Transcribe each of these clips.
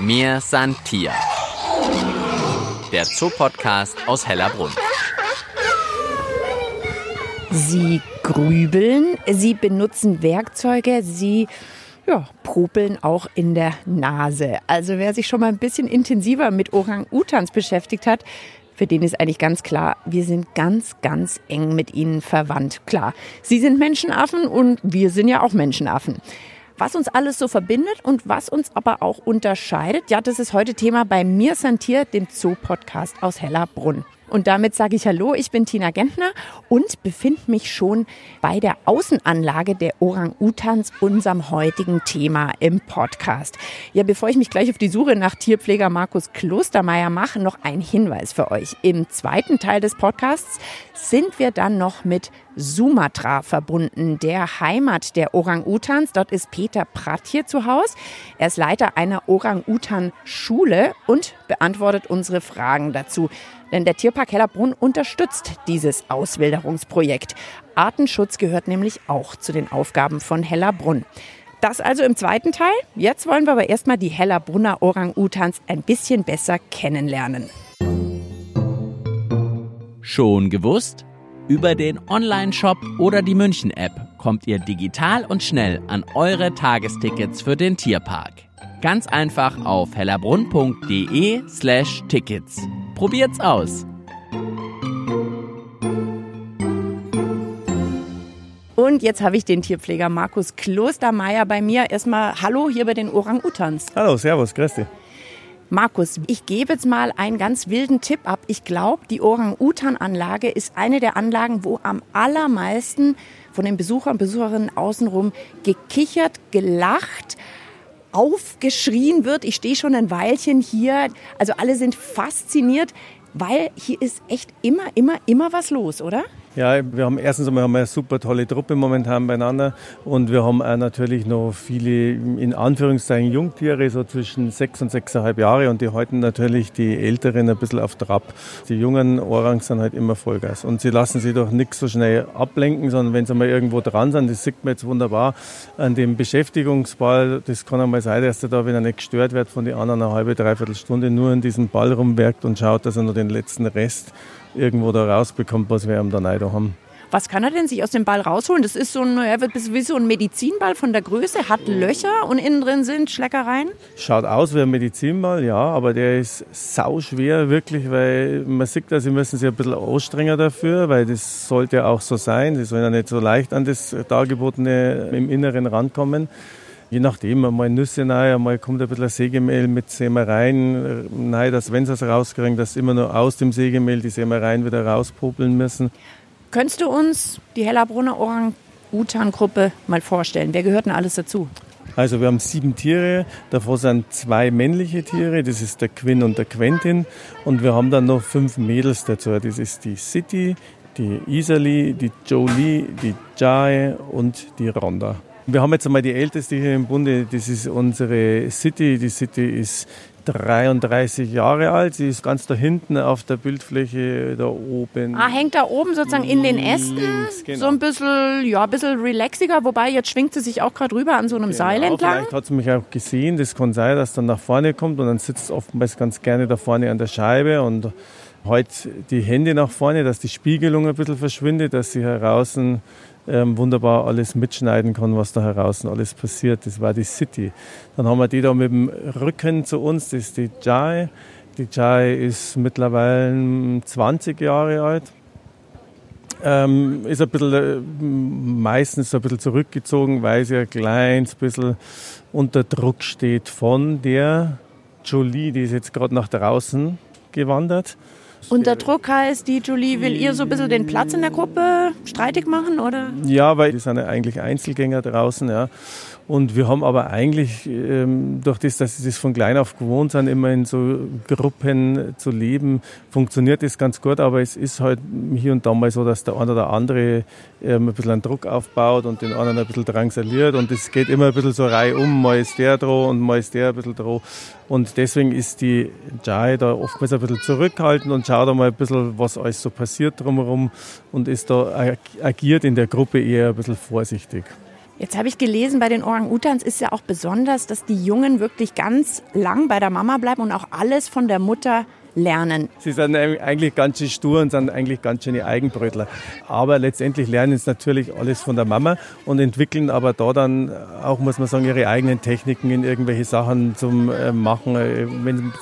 Mir san Tier. Der Zoopodcast aus Hellerbrunn. Sie grübeln, sie benutzen Werkzeuge, sie ja, popeln auch in der Nase. Also wer sich schon mal ein bisschen intensiver mit Orang-Utans beschäftigt hat, für den ist eigentlich ganz klar, wir sind ganz, ganz eng mit ihnen verwandt. Klar, sie sind Menschenaffen und wir sind ja auch Menschenaffen. Was uns alles so verbindet und was uns aber auch unterscheidet, ja, das ist heute Thema bei Mir Santier, dem Zoo-Podcast aus Hellerbrunn. Und damit sage ich Hallo, ich bin Tina Gentner und befinde mich schon bei der Außenanlage der Orang-Utans, unserem heutigen Thema im Podcast. Ja, bevor ich mich gleich auf die Suche nach Tierpfleger Markus Klostermeier mache, noch ein Hinweis für euch. Im zweiten Teil des Podcasts sind wir dann noch mit Sumatra verbunden, der Heimat der Orang-Utans. Dort ist Peter Pratt hier zu Hause. Er ist Leiter einer Orang-Utan-Schule und beantwortet unsere Fragen dazu. Denn der Tierpark Hellerbrunn unterstützt dieses Auswilderungsprojekt. Artenschutz gehört nämlich auch zu den Aufgaben von Hellerbrunn. Das also im zweiten Teil. Jetzt wollen wir aber erstmal die Hellerbrunner Orang-Utans ein bisschen besser kennenlernen. Schon gewusst? Über den Online-Shop oder die München-App kommt ihr digital und schnell an eure Tagestickets für den Tierpark. Ganz einfach auf hellerbrunn.de slash Tickets. Probiert's aus! Und jetzt habe ich den Tierpfleger Markus Klostermeier bei mir. Erstmal Hallo hier bei den Orang-Utans. Hallo, Servus, grüß dich. Markus, ich gebe jetzt mal einen ganz wilden Tipp ab. Ich glaube, die Orang-Utan-Anlage ist eine der Anlagen, wo am allermeisten von den Besuchern und Besucherinnen außenrum gekichert, gelacht, aufgeschrien wird. Ich stehe schon ein Weilchen hier. Also alle sind fasziniert, weil hier ist echt immer, immer, immer was los, oder? Ja, wir haben erstens einmal haben wir eine super tolle Truppe momentan beieinander und wir haben auch natürlich noch viele in Anführungszeichen Jungtiere, so zwischen sechs und sechseinhalb Jahre und die halten natürlich die Älteren ein bisschen auf Trab. Die jungen Orangs sind halt immer Vollgas und sie lassen sich doch nicht so schnell ablenken, sondern wenn sie mal irgendwo dran sind, das sieht man jetzt wunderbar an dem Beschäftigungsball, das kann einmal sein, dass er da, wenn er nicht gestört wird von den anderen eine halbe, dreiviertel Stunde nur in diesem Ball rumwerkt und schaut, dass er noch den letzten Rest irgendwo da rausbekommt, was wir ihm da haben. Was kann er denn sich aus dem Ball rausholen? Das ist so ein, er wird wie so ein Medizinball von der Größe, hat Löcher und innen drin sind Schleckereien. Schaut aus wie ein Medizinball, ja, aber der ist sauschwer wirklich, weil man sieht, dass sie müssen sich ein bisschen anstrengen dafür, weil das sollte ja auch so sein. Sie sollen ja nicht so leicht an das Dargebotene im Inneren rankommen. Je nachdem, einmal Nüsse rein, einmal kommt ein bisschen Sägemehl mit Sämereien rein, dass wenn sie es rauskriegen, dass immer nur aus dem Sägemehl die Sämereien wieder rauspopeln müssen. Könntest du uns die Hellerbrunner Orang-Utan-Gruppe mal vorstellen? Wer gehört denn alles dazu? Also wir haben sieben Tiere, davon sind zwei männliche Tiere, das ist der Quinn und der Quentin. Und wir haben dann noch fünf Mädels dazu, das ist die City, die Isali, die Jolie, die Jai und die Ronda. Wir haben jetzt einmal die älteste hier im Bunde, das ist unsere City. Die City ist 33 Jahre alt. Sie ist ganz da hinten auf der Bildfläche da oben. Ah, hängt da oben sozusagen in den Ästen. Genau. So ein bisschen, ja, ein bisschen relaxiger. Wobei jetzt schwingt sie sich auch gerade rüber an so einem Seil Genau, entlang. Vielleicht hat sie mich auch gesehen. Das kann sein, dass dann nach vorne kommt und dann sitzt oftmals ganz gerne da vorne an der Scheibe und halt die Hände nach vorne, dass die Spiegelung ein bisschen verschwindet, dass sie heraußen ähm, wunderbar alles mitschneiden kann, was da heraus alles passiert. Das war die City. Dann haben wir die da mit dem Rücken zu uns, das ist die Jai. Die Jai ist mittlerweile 20 Jahre alt. Ähm, ist ein bisschen, äh, meistens ein bisschen zurückgezogen, weil sie ein kleines bisschen unter Druck steht von der Jolie, die ist jetzt gerade nach draußen gewandert. Unter Druck heißt, die Julie will ihr so ein bisschen den Platz in der Gruppe streitig machen, oder? Ja, weil die sind ja eigentlich Einzelgänger draußen, ja. Und wir haben aber eigentlich, ähm, durch das, dass sie das von klein auf gewohnt sind, immer in so Gruppen zu leben, funktioniert das ganz gut. Aber es ist halt hier und da mal so, dass der eine oder andere ähm, ein bisschen einen Druck aufbaut und den anderen ein bisschen drangsaliert. Und es geht immer ein bisschen so reihum. Mal ist der dran und mal ist der ein bisschen dran. Und deswegen ist die Jai da oftmals ein bisschen zurückhaltend und schaut einmal ein bisschen, was alles so passiert drumherum und ist da agiert in der Gruppe eher ein bisschen vorsichtig. Jetzt habe ich gelesen, bei den Orang-Utans ist ja auch besonders, dass die Jungen wirklich ganz lang bei der Mama bleiben und auch alles von der Mutter lernen. Sie sind eigentlich ganz schön stur und sind eigentlich ganz schöne Eigenbrötler. Aber letztendlich lernen sie natürlich alles von der Mama und entwickeln aber da dann auch, muss man sagen, ihre eigenen Techniken in irgendwelche Sachen zum äh, Machen. Äh, wenn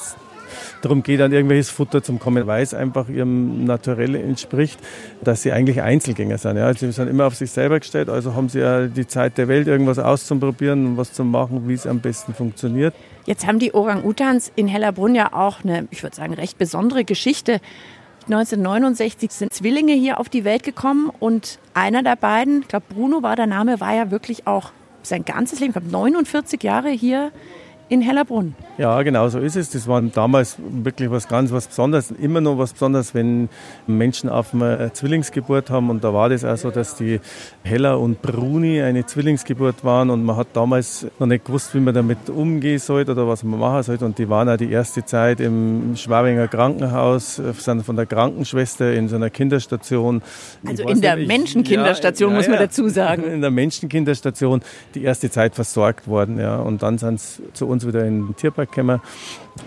darum geht, an irgendwelches Futter zum kommen, weil es einfach ihrem Naturell entspricht, dass sie eigentlich Einzelgänger sind. Ja. Also sie sind immer auf sich selber gestellt, also haben sie ja die Zeit der Welt, irgendwas auszuprobieren und was zu machen, wie es am besten funktioniert. Jetzt haben die Orang-Utans in Hellerbrunn ja auch eine, ich würde sagen, recht besondere Geschichte. 1969 sind Zwillinge hier auf die Welt gekommen und einer der beiden, ich glaube Bruno war der Name, war ja wirklich auch sein ganzes Leben, ich glaube 49 Jahre hier in Hellerbrunn. Ja, genau so ist es. Das war damals wirklich was ganz was Besonderes, immer noch was Besonderes, wenn Menschen auf eine Zwillingsgeburt haben. Und da war das auch so, dass die Hella und Bruni eine Zwillingsgeburt waren und man hat damals noch nicht gewusst, wie man damit umgehen sollte oder was man machen sollte. Und die waren auch die erste Zeit im Schwabinger Krankenhaus, sind von der Krankenschwester in so einer Kinderstation. Also in der nicht, Menschenkinderstation, ja, muss man dazu sagen. In der Menschenkinderstation die erste Zeit versorgt worden. Ja. Und dann sind sie zu uns wieder in den Tierpark gekommen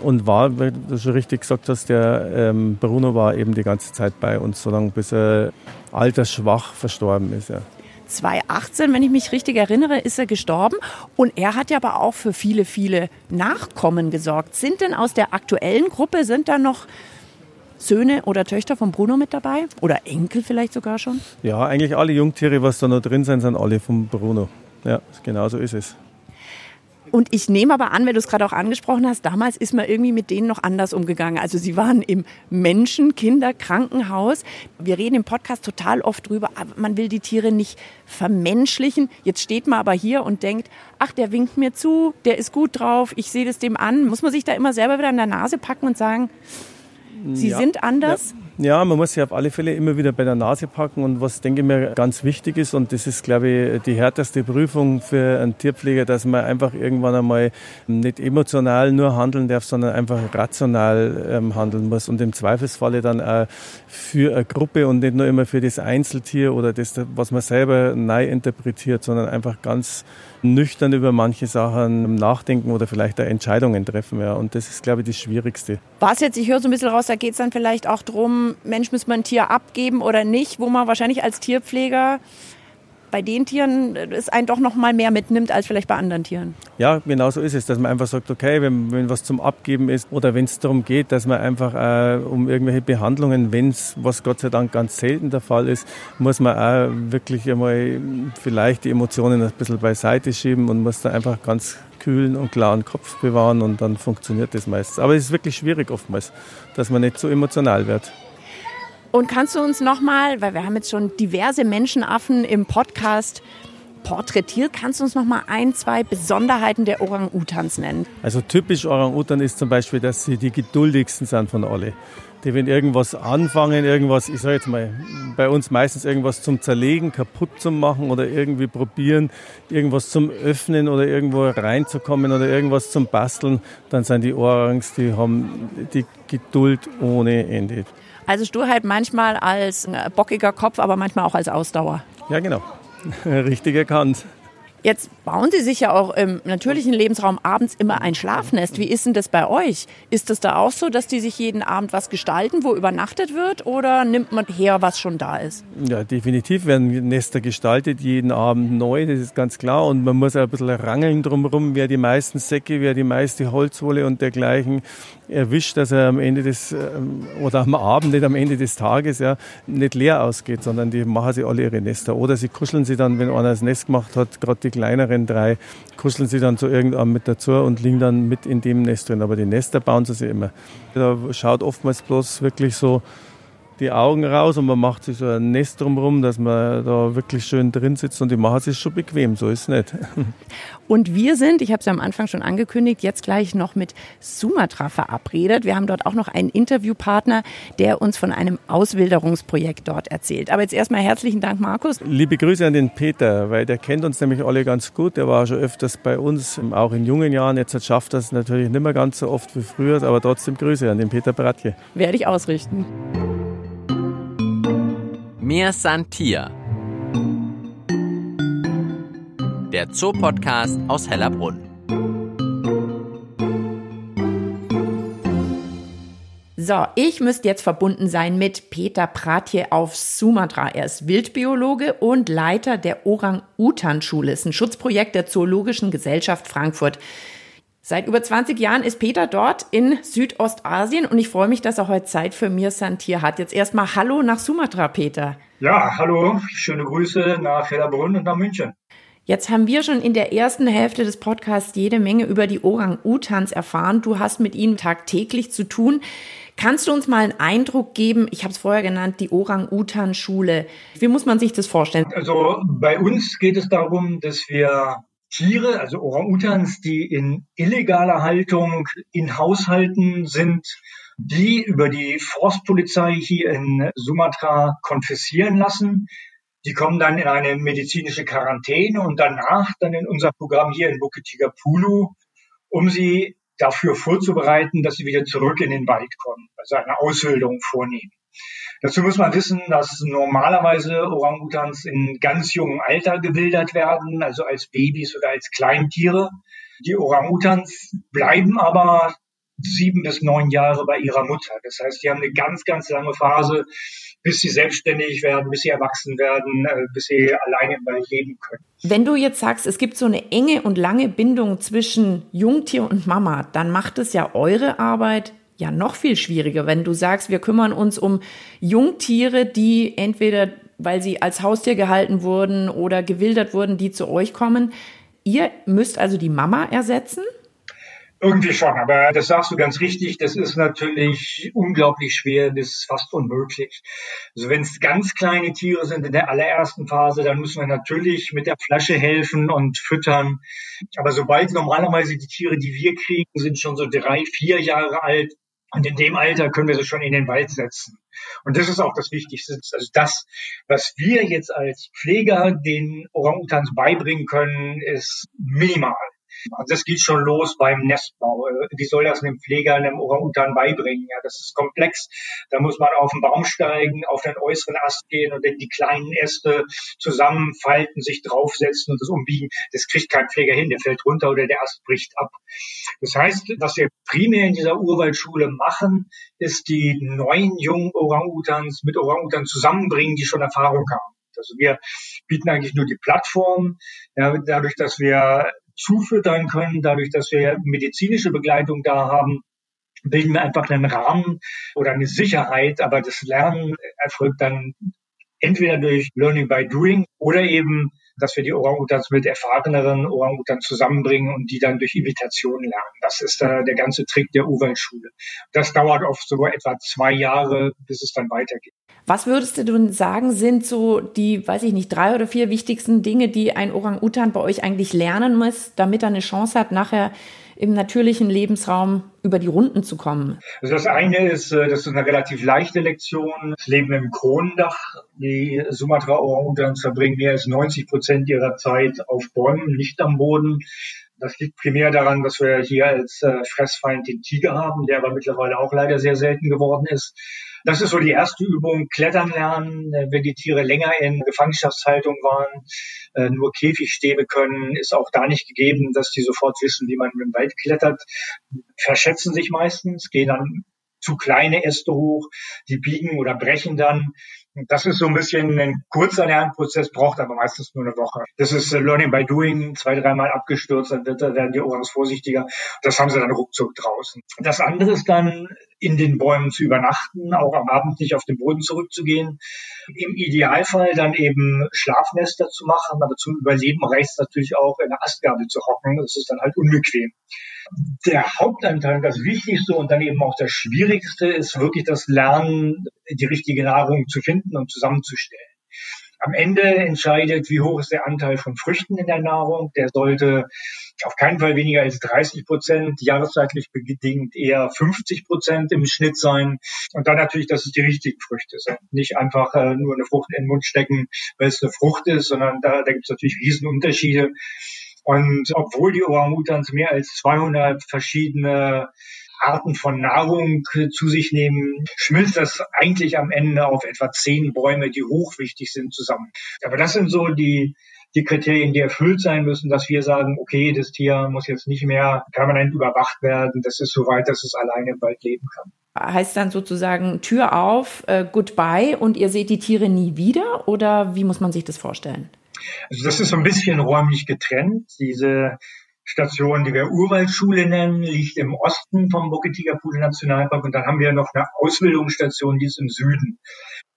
und war, wie du schon richtig gesagt hast, der ähm, Bruno war eben die ganze Zeit bei uns, solange bis er altersschwach verstorben ist. Ja. 2018, wenn ich mich richtig erinnere, ist er gestorben. Und er hat ja aber auch für viele, viele Nachkommen gesorgt. Sind denn aus der aktuellen Gruppe, sind da noch Söhne oder Töchter von Bruno mit dabei? Oder Enkel vielleicht sogar schon? Ja, eigentlich alle Jungtiere, was da noch drin sind, sind alle von Bruno. Ja, genau so ist es. Und ich nehme aber an, wenn du es gerade auch angesprochen hast, damals ist man irgendwie mit denen noch anders umgegangen. Also sie waren im Menschenkinderkrankenhaus. Wir reden im Podcast total oft drüber, aber man will die Tiere nicht vermenschlichen. Jetzt steht man aber hier und denkt, ach, der winkt mir zu, der ist gut drauf, ich sehe das dem an. Muss man sich da immer selber wieder an der Nase packen und sagen, sie ja, sind anders? Ja. Ja, man muss sich auf alle Fälle immer wieder bei der Nase packen und was, denke ich mir, ganz wichtig ist und das ist, glaube ich, die härteste Prüfung für einen Tierpfleger, dass man einfach irgendwann einmal nicht emotional nur handeln darf, sondern einfach rational ähm, handeln muss und im Zweifelsfalle dann auch für eine Gruppe und nicht nur immer für das Einzeltier oder das, was man selber neu interpretiert, sondern einfach ganz nüchtern über manche Sachen nachdenken oder vielleicht auch Entscheidungen treffen. Ja. Und das ist, glaube ich, das Schwierigste. Was jetzt, ich höre so ein bisschen raus, da geht es dann vielleicht auch darum, Mensch, muss man ein Tier abgeben oder nicht, wo man wahrscheinlich als Tierpfleger bei den Tieren es einen doch noch mal mehr mitnimmt als vielleicht bei anderen Tieren. Ja, genau so ist es, dass man einfach sagt, okay, wenn, wenn was zum Abgeben ist oder wenn es darum geht, dass man einfach äh, um irgendwelche Behandlungen, wenn es, was Gott sei Dank ganz selten der Fall ist, muss man auch wirklich einmal vielleicht die Emotionen ein bisschen beiseite schieben und muss da einfach ganz kühlen und klaren Kopf bewahren und dann funktioniert das meistens. Aber es ist wirklich schwierig oftmals, dass man nicht so emotional wird. Und kannst du uns nochmal, weil wir haben jetzt schon diverse Menschenaffen im Podcast porträtiert, kannst du uns nochmal ein, zwei Besonderheiten der Orang-Utans nennen? Also typisch Orang-Utan ist zum Beispiel, dass sie die geduldigsten sind von alle. Die, wenn irgendwas anfangen, irgendwas, ich sage jetzt mal, bei uns meistens irgendwas zum Zerlegen, kaputt zu machen oder irgendwie probieren, irgendwas zum Öffnen oder irgendwo reinzukommen oder irgendwas zum Basteln, dann sind die Orangs, die haben die Geduld ohne Ende. Also Sturheit manchmal als bockiger Kopf, aber manchmal auch als Ausdauer. Ja, genau. Richtig erkannt. Jetzt bauen Sie sich ja auch im natürlichen Lebensraum abends immer ein Schlafnest. Wie ist denn das bei euch? Ist es da auch so, dass die sich jeden Abend was gestalten, wo übernachtet wird? Oder nimmt man her, was schon da ist? Ja, definitiv werden Nester gestaltet, jeden Abend neu, das ist ganz klar. Und man muss ein bisschen rangeln drumherum, wer die meisten Säcke, wer die meiste Holzwolle und dergleichen erwischt, dass er am Ende des, ähm, oder am Abend, nicht am Ende des Tages, ja, nicht leer ausgeht, sondern die machen sie alle ihre Nester. Oder sie kuscheln sie dann, wenn einer das Nest gemacht hat, gerade die kleineren drei, kuscheln sie dann zu irgendeinem mit dazu und liegen dann mit in dem Nest drin. Aber die Nester bauen sie sich immer. Da schaut oftmals bloß wirklich so die Augen raus und man macht sich so ein Nest drumherum, dass man da wirklich schön drin sitzt und die machen sich schon bequem, so ist es nicht. Und wir sind, ich habe es ja am Anfang schon angekündigt, jetzt gleich noch mit Sumatra verabredet. Wir haben dort auch noch einen Interviewpartner, der uns von einem Auswilderungsprojekt dort erzählt. Aber jetzt erstmal herzlichen Dank, Markus. Liebe Grüße an den Peter, weil der kennt uns nämlich alle ganz gut. Der war schon öfters bei uns, auch in jungen Jahren. Jetzt schafft das natürlich nicht mehr ganz so oft wie früher, aber trotzdem Grüße an den Peter Bratje. Werde ich ausrichten. Mehr Santier der Zoopodcast aus Hellerbrunn. So, ich müsste jetzt verbunden sein mit Peter Pratje auf Sumatra. Er ist Wildbiologe und Leiter der Orang-Utan-Schule. Ist ein Schutzprojekt der Zoologischen Gesellschaft Frankfurt. Seit über 20 Jahren ist Peter dort in Südostasien und ich freue mich, dass er heute Zeit für mir Santier hat. Jetzt erstmal Hallo nach Sumatra, Peter. Ja, hallo, schöne Grüße nach Hellerbrunn und nach München. Jetzt haben wir schon in der ersten Hälfte des Podcasts jede Menge über die Orang-Utans erfahren. Du hast mit ihnen tagtäglich zu tun. Kannst du uns mal einen Eindruck geben? Ich habe es vorher genannt, die Orang-Utan-Schule. Wie muss man sich das vorstellen? Also bei uns geht es darum, dass wir Tiere, also Orang-Utans, die in illegaler Haltung in Haushalten sind, die über die Forstpolizei hier in Sumatra konfiszieren lassen. Die kommen dann in eine medizinische Quarantäne und danach dann in unser Programm hier in Bukit Tigapulu, um sie dafür vorzubereiten, dass sie wieder zurück in den Wald kommen, also eine Ausbildung vornehmen. Dazu muss man wissen, dass normalerweise Orangutans in ganz jungem Alter gewildert werden, also als Babys oder als Kleintiere. Die Orangutans bleiben aber sieben bis neun Jahre bei ihrer Mutter. Das heißt, die haben eine ganz, ganz lange Phase, bis sie selbstständig werden, bis sie erwachsen werden, äh, bis sie alleine leben können. Wenn du jetzt sagst, es gibt so eine enge und lange Bindung zwischen Jungtier und Mama, dann macht es ja eure Arbeit ja noch viel schwieriger, wenn du sagst, wir kümmern uns um Jungtiere, die entweder, weil sie als Haustier gehalten wurden oder gewildert wurden, die zu euch kommen. Ihr müsst also die Mama ersetzen? Irgendwie schon, aber das sagst du ganz richtig. Das ist natürlich unglaublich schwer bis fast unmöglich. Also wenn es ganz kleine Tiere sind in der allerersten Phase, dann müssen wir natürlich mit der Flasche helfen und füttern. Aber sobald normalerweise die Tiere, die wir kriegen, sind schon so drei, vier Jahre alt. Und in dem Alter können wir sie schon in den Wald setzen. Und das ist auch das Wichtigste. Also das, was wir jetzt als Pfleger den Orang-Utans beibringen können, ist minimal. Also das geht schon los beim Nestbau. Wie soll das einem Pfleger, einem Orang-Utan beibringen? Ja, das ist komplex. Da muss man auf den Baum steigen, auf den äußeren Ast gehen und dann die kleinen Äste zusammenfalten, sich draufsetzen und das umbiegen. Das kriegt kein Pfleger hin. Der fällt runter oder der Ast bricht ab. Das heißt, was wir primär in dieser Urwaldschule machen, ist die neuen jungen Orang-Utans mit Orang-Utans zusammenbringen, die schon Erfahrung haben. Also wir bieten eigentlich nur die Plattform, ja, dadurch, dass wir zufüttern können, dadurch, dass wir medizinische Begleitung da haben, bilden wir einfach einen Rahmen oder eine Sicherheit, aber das Lernen erfolgt dann entweder durch Learning by Doing oder eben dass wir die Orang-Utans mit erfahreneren Orang-Utans zusammenbringen und die dann durch Imitation lernen. Das ist äh, der ganze Trick der Urwaldschule. Das dauert oft so etwa zwei Jahre, bis es dann weitergeht. Was würdest du sagen, sind so die, weiß ich nicht, drei oder vier wichtigsten Dinge, die ein Orang-Utan bei euch eigentlich lernen muss, damit er eine Chance hat, nachher im natürlichen Lebensraum über die Runden zu kommen? Also das eine ist, äh, das ist eine relativ leichte Lektion. Das Leben im Kronendach. Die Sumatra Orang-Utans verbringen mehr als 90 Prozent ihrer Zeit auf Bäumen, nicht am Boden. Das liegt primär daran, dass wir hier als äh, Fressfeind den Tiger haben, der aber mittlerweile auch leider sehr selten geworden ist. Das ist so die erste Übung, Klettern lernen. Äh, wenn die Tiere länger in Gefangenschaftshaltung waren, äh, nur Käfigstäbe können, ist auch da nicht gegeben, dass die sofort wissen, wie man im Wald klettert. Verschätzen sich meistens, gehen dann zu kleine Äste hoch, die biegen oder brechen dann. Das ist so ein bisschen ein kurzer Lernprozess, braucht aber meistens nur eine Woche. Das ist äh, Learning by Doing, zwei, dreimal abgestürzt, dann werden die Orangs vorsichtiger. Das haben sie dann ruckzuck draußen. Das andere ist dann, in den Bäumen zu übernachten, auch am Abend nicht auf den Boden zurückzugehen. Im Idealfall dann eben Schlafnester zu machen, aber zum Überleben reicht es natürlich auch, in der Astgabel zu hocken. Das ist dann halt unbequem der Hauptanteil, das Wichtigste und dann eben auch das Schwierigste ist wirklich das Lernen, die richtige Nahrung zu finden und zusammenzustellen. Am Ende entscheidet, wie hoch ist der Anteil von Früchten in der Nahrung. Der sollte auf keinen Fall weniger als 30 Prozent, jahreszeitlich bedingt eher 50 Prozent im Schnitt sein. Und dann natürlich, dass es die richtigen Früchte sind. Nicht einfach äh, nur eine Frucht in den Mund stecken, weil es eine Frucht ist, sondern da, da gibt es natürlich Riesenunterschiede. Und obwohl die Orang-Utans mehr als 200 verschiedene Arten von Nahrung zu sich nehmen, schmilzt das eigentlich am Ende auf etwa zehn Bäume, die hochwichtig sind, zusammen. Aber das sind so die die Kriterien, die erfüllt sein müssen, dass wir sagen, okay, das Tier muss jetzt nicht mehr permanent überwacht werden, das ist so weit, dass es alleine im Wald leben kann. Heißt dann sozusagen Tür auf, äh, goodbye und ihr seht die Tiere nie wieder oder wie muss man sich das vorstellen? Also das ist so ein bisschen räumlich getrennt. Diese Station, die wir Urwaldschule nennen, liegt im Osten vom Bukit-Tiger-Pudel Nationalpark und dann haben wir noch eine Ausbildungsstation, die ist im Süden.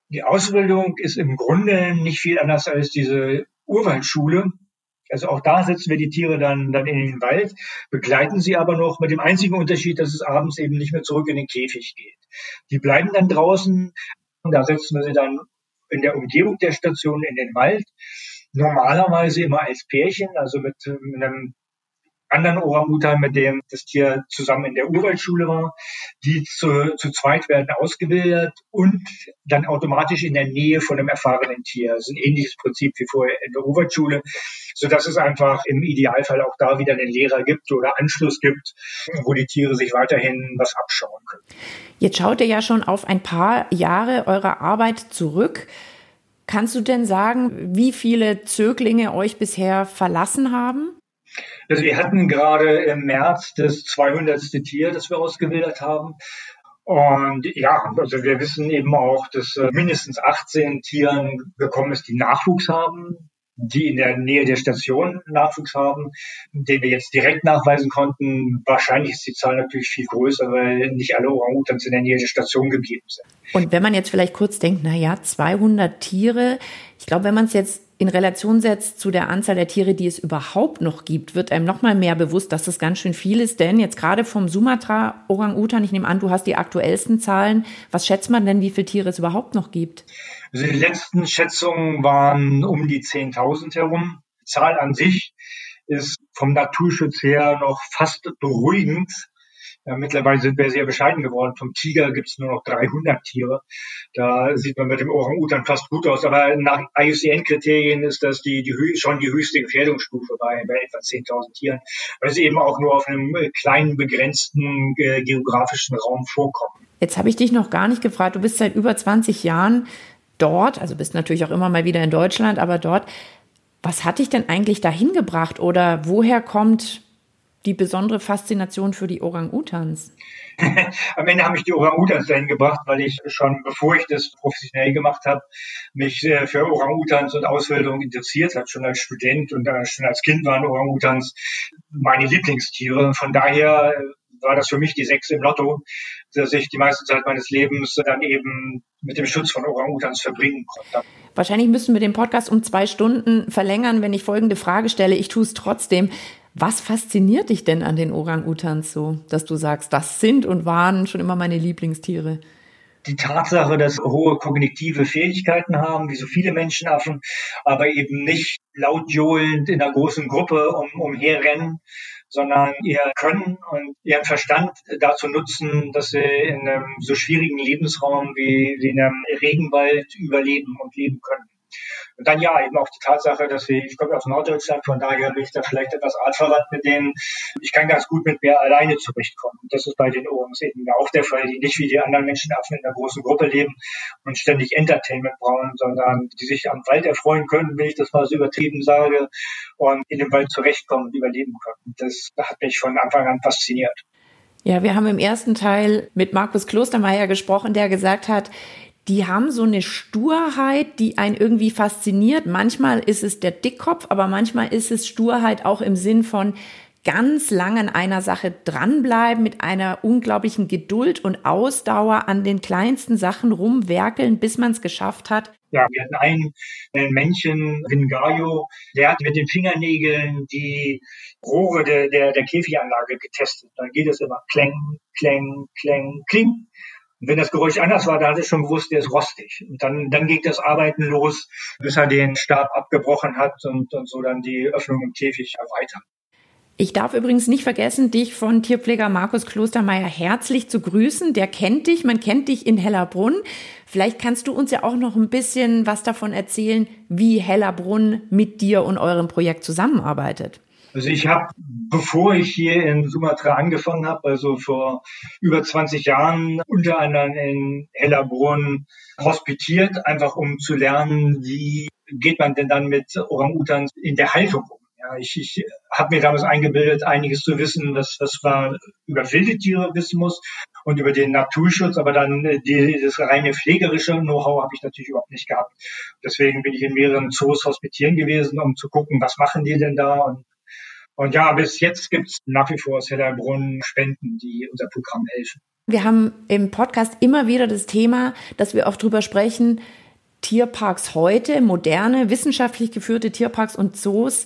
Die Ausbildung ist im Grunde nicht viel anders als diese Urwaldschule. Also auch da setzen wir die Tiere dann, dann in den Wald, begleiten sie aber noch mit dem einzigen Unterschied, dass es abends eben nicht mehr zurück in den Käfig geht. Die bleiben dann draußen und da setzen wir sie dann in der Umgebung der Station in den Wald. Normalerweise immer als Pärchen, also mit, mit einem anderen Orang-Utan, mit dem das Tier zusammen in der Urwaldschule war. Die zu, zu zweit werden ausgebildet und dann automatisch in der Nähe von einem erfahrenen Tier. Das ist ein ähnliches Prinzip wie vorher in der Urwaldschule, so dass es einfach im Idealfall auch da wieder einen Lehrer gibt oder Anschluss gibt, wo die Tiere sich weiterhin was abschauen können. Jetzt schaut ihr ja schon auf ein paar Jahre eurer Arbeit zurück. Kannst du denn sagen, wie viele Zöglinge euch bisher verlassen haben? Also wir hatten gerade im März das 200. Tier, das wir ausgebildet haben. Und ja, also wir wissen eben auch, dass äh, mindestens 18 Tieren gekommen ist, die Nachwuchs haben die in der Nähe der Station Nachwuchs haben, den wir jetzt direkt nachweisen konnten. Wahrscheinlich ist die Zahl natürlich viel größer, weil nicht alle Orang-Utans in der Nähe der Station geblieben sind. Und wenn man jetzt vielleicht kurz denkt, na ja, 200 Tiere, ich glaube, wenn man es jetzt in Relation setzt zu der Anzahl der Tiere, die es überhaupt noch gibt, wird einem noch mal mehr bewusst, dass das ganz schön viel ist. Denn jetzt gerade vom Sumatra Orang-Utan, ich nehme an, du hast die aktuellsten Zahlen. Was schätzt man denn, wie viele Tiere es überhaupt noch gibt? Also die letzten Schätzungen waren um die 10.000 herum. Die Zahl an sich ist vom Naturschutz her noch fast beruhigend. Ja, mittlerweile sind wir sehr bescheiden geworden. Vom Tiger gibt es nur noch 300 Tiere. Da sieht man mit dem Orang-Utan fast gut aus. Aber nach IUCN-Kriterien ist das die, die, schon die höchste Gefährdungsstufe bei, bei etwa 10.000 Tieren, weil sie eben auch nur auf einem kleinen, begrenzten äh, geografischen Raum vorkommen. Jetzt habe ich dich noch gar nicht gefragt. Du bist seit über 20 Jahren dort, also bist natürlich auch immer mal wieder in Deutschland, aber dort. Was hat dich denn eigentlich dahin gebracht oder woher kommt die besondere Faszination für die Orang-Utans? Am Ende haben mich die Orang-Utans dahin gebracht, weil ich schon, bevor ich das professionell gemacht habe, mich äh, für Orang-Utans und Ausbildung interessiert habe. Schon als Student und schon als Kind waren Orang-Utans meine Lieblingstiere. Von daher war das für mich die Sechs im Lotto, dass ich die meiste Zeit meines Lebens dann eben mit dem Schutz von Orang-Utans verbringen konnte. Wahrscheinlich müssen wir den Podcast um zwei Stunden verlängern, wenn ich folgende Frage stelle. Ich tue es trotzdem. Was fasziniert dich denn an den Orang-Utans so, dass du sagst, das sind und waren schon immer meine Lieblingstiere? die Tatsache, dass hohe kognitive Fähigkeiten haben, wie so viele Menschenaffen, aber eben nicht laut johlend in einer großen Gruppe um, umherrennen, sondern ihr Können und ihren Verstand dazu nutzen, dass sie in einem so schwierigen Lebensraum wie, in einem Regenwald überleben und leben können. Und dann ja, eben auch die Tatsache, dass wir, ich komme aus Norddeutschland, von daher bin ich da vielleicht etwas artverwandt mit denen. Ich kann ganz gut mit mir alleine zurechtkommen. Das ist bei den Ohrens eben auch der Fall, die nicht wie die anderen Menschenaffen in einer großen Gruppe leben und ständig Entertainment brauchen, sondern die sich am Wald erfreuen können, wenn ich das mal so übertrieben sage, und in dem Wald zurechtkommen und überleben können. Das hat mich von Anfang an fasziniert. Ja, wir haben im ersten Teil mit Markus Klostermeier gesprochen, der gesagt hat, die haben so eine Sturheit, die einen irgendwie fasziniert. Manchmal ist es der Dickkopf, aber manchmal ist es Sturheit auch im Sinn von ganz lang an einer Sache dranbleiben, mit einer unglaublichen Geduld und Ausdauer an den kleinsten Sachen rumwerkeln, bis man es geschafft hat. Ja, wir hatten einen, ein Männchen, Vingayo, der hat mit den Fingernägeln die Rohre der, der, der Käfiganlage getestet. Dann geht es immer kläng, kläng, kläng, kling. Und wenn das Geräusch anders war, da hatte ich schon gewusst, der ist rostig. Und dann, dann ging das Arbeiten los, bis er den Stab abgebrochen hat und, und so dann die Öffnung im Käfig erweitert. Ich darf übrigens nicht vergessen, dich von Tierpfleger Markus Klostermeier herzlich zu grüßen. Der kennt dich, man kennt dich in Hellerbrunn. Vielleicht kannst du uns ja auch noch ein bisschen was davon erzählen, wie Hellerbrunn mit dir und eurem Projekt zusammenarbeitet. Also ich habe, bevor ich hier in Sumatra angefangen habe, also vor über 20 Jahren, unter anderem in Hellerbrunn hospitiert, einfach um zu lernen, wie geht man denn dann mit Orang-Utans in der Haltung um? Ja, ich, ich habe mir damals eingebildet, einiges zu wissen, was, was man über wilde Tiere wissen muss und über den Naturschutz, aber dann äh, die, das reine pflegerische Know-how habe ich natürlich überhaupt nicht gehabt. Deswegen bin ich in mehreren Zoos hospitieren gewesen, um zu gucken, was machen die denn da und und ja, bis jetzt gibt es nach wie vor aus Hellerbrunn Spenden, die unser Programm helfen. Wir haben im Podcast immer wieder das Thema, dass wir auch drüber sprechen, Tierparks heute, moderne, wissenschaftlich geführte Tierparks und Zoos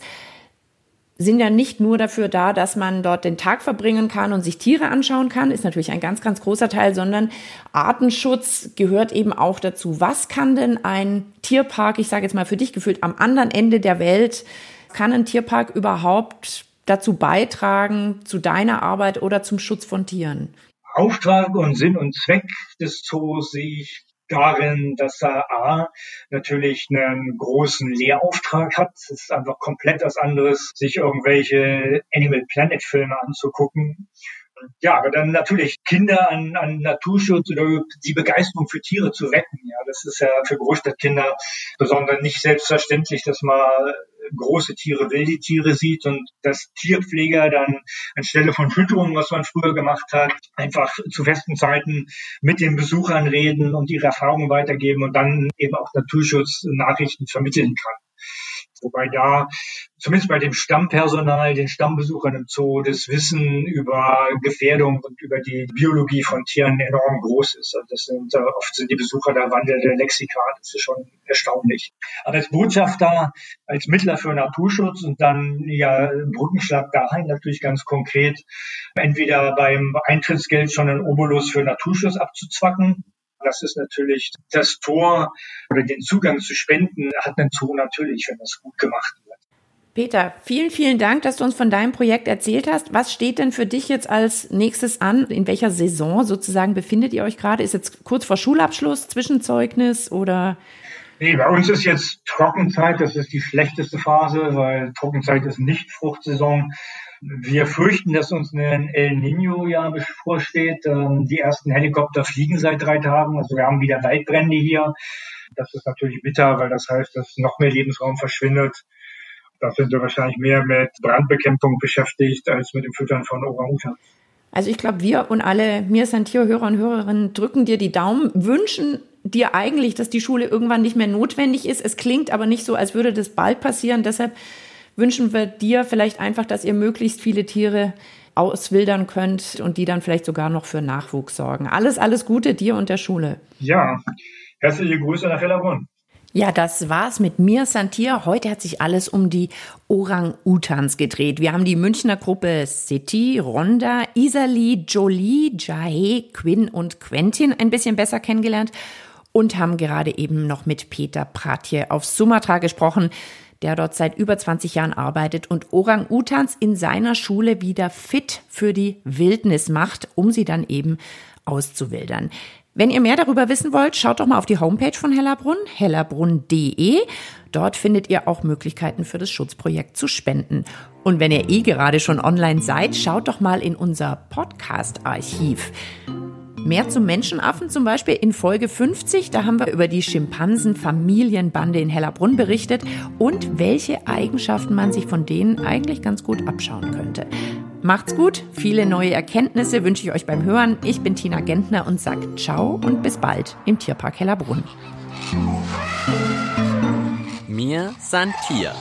sind ja nicht nur dafür da, dass man dort den Tag verbringen kann und sich Tiere anschauen kann, ist natürlich ein ganz, ganz großer Teil, sondern Artenschutz gehört eben auch dazu. Was kann denn ein Tierpark, ich sage jetzt mal für dich gefühlt, am anderen Ende der Welt, kann ein Tierpark überhaupt dazu beitragen, zu deiner Arbeit oder zum Schutz von Tieren? Auftrag und Sinn und Zweck des Zoos sehe ich darin, dass er A natürlich einen großen Lehrauftrag hat. Es ist einfach komplett was anderes, sich irgendwelche Animal Planet Filme anzugucken. Ja, aber dann natürlich Kinder an, an Naturschutz oder die Begeisterung für Tiere zu wecken. Ja, das ist ja für Großstadtkinder besonders nicht selbstverständlich, dass man große Tiere, wilde Tiere sieht und dass Tierpfleger dann anstelle von Fütterung, was man früher gemacht hat, einfach zu festen Zeiten mit den Besuchern reden und ihre Erfahrungen weitergeben und dann eben auch Naturschutznachrichten vermitteln kann. Wobei da zumindest bei dem Stammpersonal, den Stammbesuchern im Zoo, das Wissen über Gefährdung und über die Biologie von Tieren enorm groß ist. Also das sind, äh, oft sind die Besucher da wandelnde Lexika. Das ist schon erstaunlich. Aber als Botschafter, als Mittler für Naturschutz und dann ja Brückenschlag dahin natürlich ganz konkret, entweder beim Eintrittsgeld schon einen Obolus für Naturschutz abzuzwacken das ist natürlich das Tor oder den Zugang zu Spenden hat ein Zoo natürlich, wenn das gut gemacht wird. Peter, vielen, vielen Dank, dass du uns von deinem Projekt erzählt hast. Was steht denn für dich jetzt als nächstes an? In welcher Saison sozusagen befindet ihr euch gerade? Ist jetzt kurz vor Schulabschluss, Zwischenzeugnis oder? Nee, bei uns ist jetzt Trockenzeit. Das ist die schlechteste Phase, weil Trockenzeit ist nicht Fruchtsaison. Wir fürchten, dass uns ein El Nino-Jahr bevorsteht. Ähm, die ersten Helikopter fliegen seit drei Tagen. Also wir haben wieder Waldbrände hier. Das ist natürlich bitter, weil das heißt, dass noch mehr Lebensraum verschwindet. Da sind wir wahrscheinlich mehr mit Brandbekämpfung beschäftigt als mit dem Füttern von Orang-Utans. Also ich glaube, wir und alle mir sind Hörer und Hörerinnen drücken dir die Daumen, wünschen dir eigentlich, dass die Schule irgendwann nicht mehr notwendig ist. Es klingt aber nicht so, als würde das bald passieren. Deshalb wünschen wir dir vielleicht einfach, dass ihr möglichst viele Tiere auswildern könnt und die dann vielleicht sogar noch für Nachwuchs sorgen. Alles, alles Gute dir und der Schule. Ja, herzliche Grüße nach Hellerbrunn. Ja, das war's mit mir, Santir. Heute hat sich alles um die Orang-Utans gedreht. Wir haben die Münchner Gruppe City, Ronda, Isali, Jolie, Jahe, Quinn und Quentin ein bisschen besser kennengelernt und haben gerade eben noch mit Peter Pratje auf Sumatra gesprochen der dort seit über 20 Jahren arbeitet und Orang-Utans in seiner Schule wieder fit für die Wildnis macht, um sie dann eben auszuwildern. Wenn ihr mehr darüber wissen wollt, schaut doch mal auf die Homepage von Hellerbrunn, hellerbrunn.de. Dort findet ihr auch Möglichkeiten für das Schutzprojekt zu spenden. Und wenn ihr eh gerade schon online seid, schaut doch mal in unser Podcast-Archiv. Mehr zum Menschenaffen zum Beispiel in Folge 50. Da haben wir über die Schimpansenfamilienbande in Hellerbrunn berichtet und welche Eigenschaften man sich von denen eigentlich ganz gut abschauen könnte. Macht's gut, viele neue Erkenntnisse wünsche ich euch beim Hören. Ich bin Tina Gentner und sag ciao und bis bald im Tierpark Hellerbrunn. Mir san Tier.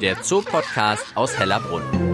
Der Zoopodcast aus Hellerbrunn.